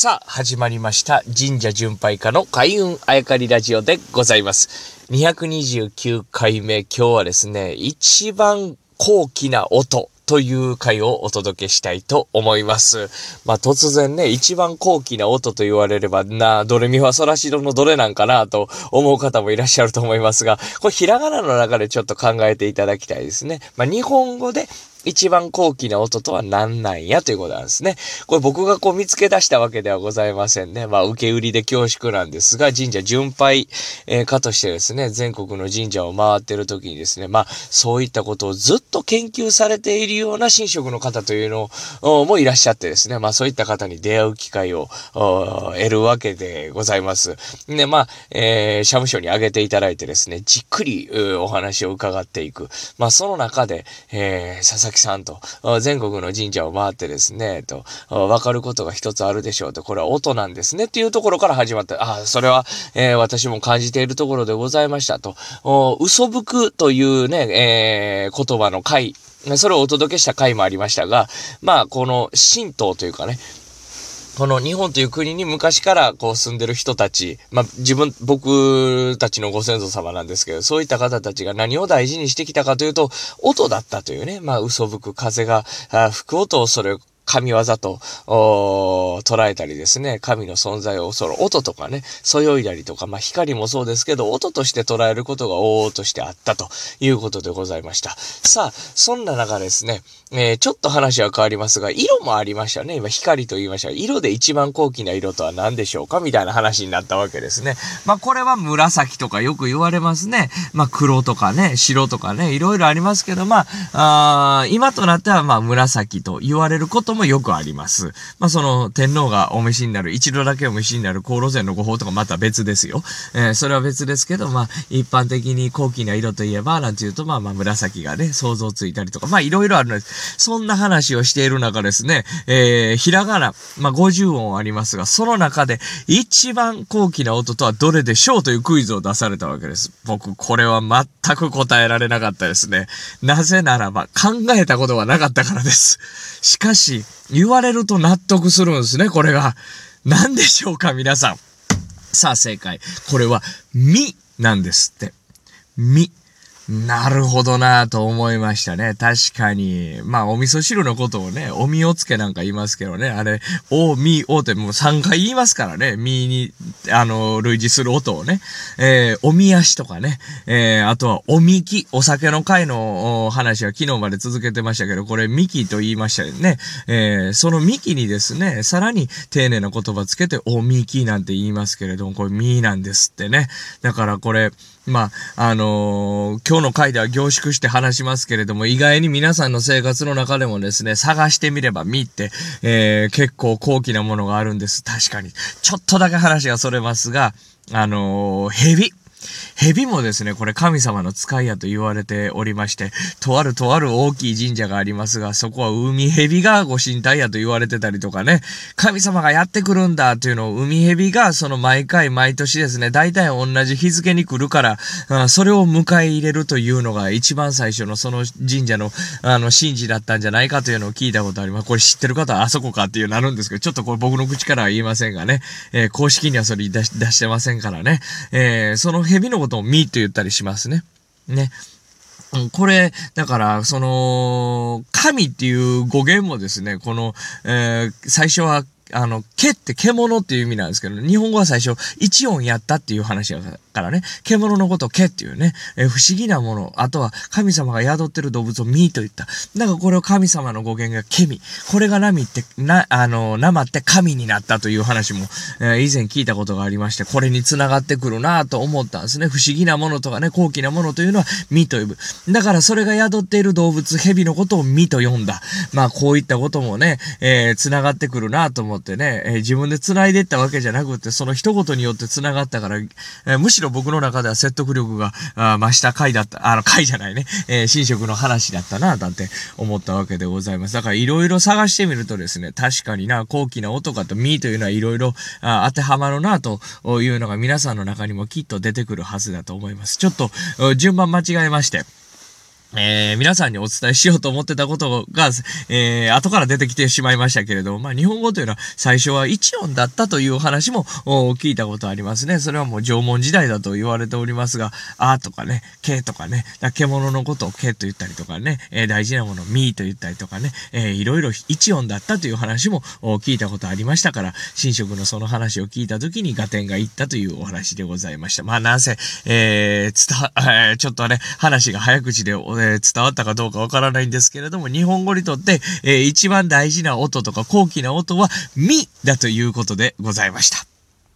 さあ、始まりました。神社巡拝家の開運あやかりラジオでございます。229回目、今日はですね、一番高貴な音という回をお届けしたいと思います。まあ突然ね、一番高貴な音と言われれば、な、ドレミファソラシドのどれなんかなと思う方もいらっしゃると思いますが、これひらがなの中でちょっと考えていただきたいですね。まあ日本語で一番高貴な音とは何なんやということなんですね。これ僕がこう見つけ出したわけではございませんね。まあ受け売りで恐縮なんですが、神社巡拝、えー家としてですね、全国の神社を回ってる時にですね、まあそういったことをずっと研究されているような神職の方というのもいらっしゃってですね、まあそういった方に出会う機会を得るわけでございます。で、まあ、えー、社務所に挙げていただいてですね、じっくりお話を伺っていく。まあその中で、えー、佐々木さんと全国の神社を回ってですね、と、わかることが一つあるでしょうと、これは音なんですねっていうところから始まった。ああ、それは、えー私も感じているところでございましたと。嘘吹くというね、えー言葉の回、それをお届けした回もありましたが、まあ、この神道というかね、この日本という国に昔からこう住んでる人たち、まあ自分、僕たちのご先祖様なんですけど、そういった方たちが何を大事にしてきたかというと、音だったというね、まあ嘘吹く風が吹く音をそれ神業と捉えたりですね、神の存在をその音とかね、そよいだりとか、まあ光もそうですけど、音として捉えることが往々としてあったということでございました。さあ、そんな中ですね、えーちょっと話は変わりますが、色もありましたね。今光と言いましたが、色で一番高貴な色とは何でしょうか？みたいな話になったわけですね。まあこれは紫とかよく言われますね。まあ黒とかね、白とかね、いろいろありますけど、まあ、あ今となってはまあ紫と言われることももよくあります。まあその天皇がお召しになる、一度だけお召しになる航路線のご法とかまた別ですよ。えーそれは別ですけど、まあ一般的に高貴な色といえば、なんていうとまあまあ紫がね、想像ついたりとか、まあいろいろあるのです。そんな話をしている中ですね、えー、ひらがな、まあ50音ありますが、その中で一番高貴な音とはどれでしょうというクイズを出されたわけです。僕、これは全く答えられなかったですね。なぜならば、考えたことがなかったからです。しかし、言われると納得するんですね、これが。何でしょうか、皆さん。さあ、正解。これは、みなんですって。み。なるほどなぁと思いましたね。確かに。まあ、お味噌汁のことをね、おみおつけなんか言いますけどね。あれ、お、み、おってもう3回言いますからね。みに、あの、類似する音をね。えー、おみ足とかね。えー、あとは、おみき。お酒の会の話は昨日まで続けてましたけど、これ、みきと言いましたよね。えー、そのみきにですね、さらに丁寧な言葉つけて、おみきなんて言いますけれども、これ、みなんですってね。だからこれ、まあ、あのー今日の回では凝縮して話しますけれども、意外に皆さんの生活の中でもですね、探してみれば見って、えー結構高貴なものがあるんです。確かに。ちょっとだけ話がそれますが、あのー蛇。蛇もですね、これ神様の使いやと言われておりまして、とあるとある大きい神社がありますが、そこは海蛇がご神体やと言われてたりとかね、神様がやってくるんだというのを海蛇がその毎回毎年ですね、大体同じ日付に来るから、あそれを迎え入れるというのが一番最初のその神社のあの神事だったんじゃないかというのを聞いたことあります。これ知ってる方はあそこかっていうなるんですけど、ちょっとこれ僕の口からは言いませんがね、えー公式にはそれ出し出してませんからね、えーその蛇のことをミーと言ったりしますね。ね。うんこれ、だから、その、神っていう語源もですね、この、えー最初は、あの、毛って獣っていう意味なんですけど、日本語は最初、一音やったっていう話だからね、獣のことを毛っていうね、え不思議なもの、あとは神様が宿ってる動物をミーと言った。だからこれを神様の語源がケミ。これがナミって、な、あの、生って神になったという話も、え以前聞いたことがありまして、これに繋がってくるなと思ったんですね。不思議なものとかね、高貴なものというのはミと呼ぶ。だからそれが宿っている動物、蛇のことをミと呼んだ。まあこういったこともね、えー繋がってくるなと思ってってね、えー自分で繋いでったわけじゃなくて、その一言によって繋がったから、えーむしろ僕の中では説得力が増した回だった、あの回じゃないね、えー神職の話だったななんて思ったわけでございます。だからいろいろ探してみるとですね、確かにな、高貴な音かとミというのはいろいろあ当てはまるなというのが皆さんの中にもきっと出てくるはずだと思います。ちょっと、順番間違えまして。えー、皆さんにお伝えしようと思ってたことが、えー、後から出てきてしまいましたけれども、まあ、日本語というのは最初は一音だったという話も聞いたことありますね。それはもう縄文時代だと言われておりますが、あとかね、けとかね、獣のことをけと言ったりとかね、えー、大事なものをみと言ったりとかね、えー、いろいろ一音だったという話も聞いたことありましたから、神職のその話を聞いた時に合点がいったというお話でございました。まあ、なんせ、えー、伝わ、えー、ちょっとね、話が早口で、え、伝わったかどうかわからないんですけれども、日本語にとって、えー、一番大事な音とか高貴な音は、みだということでございました。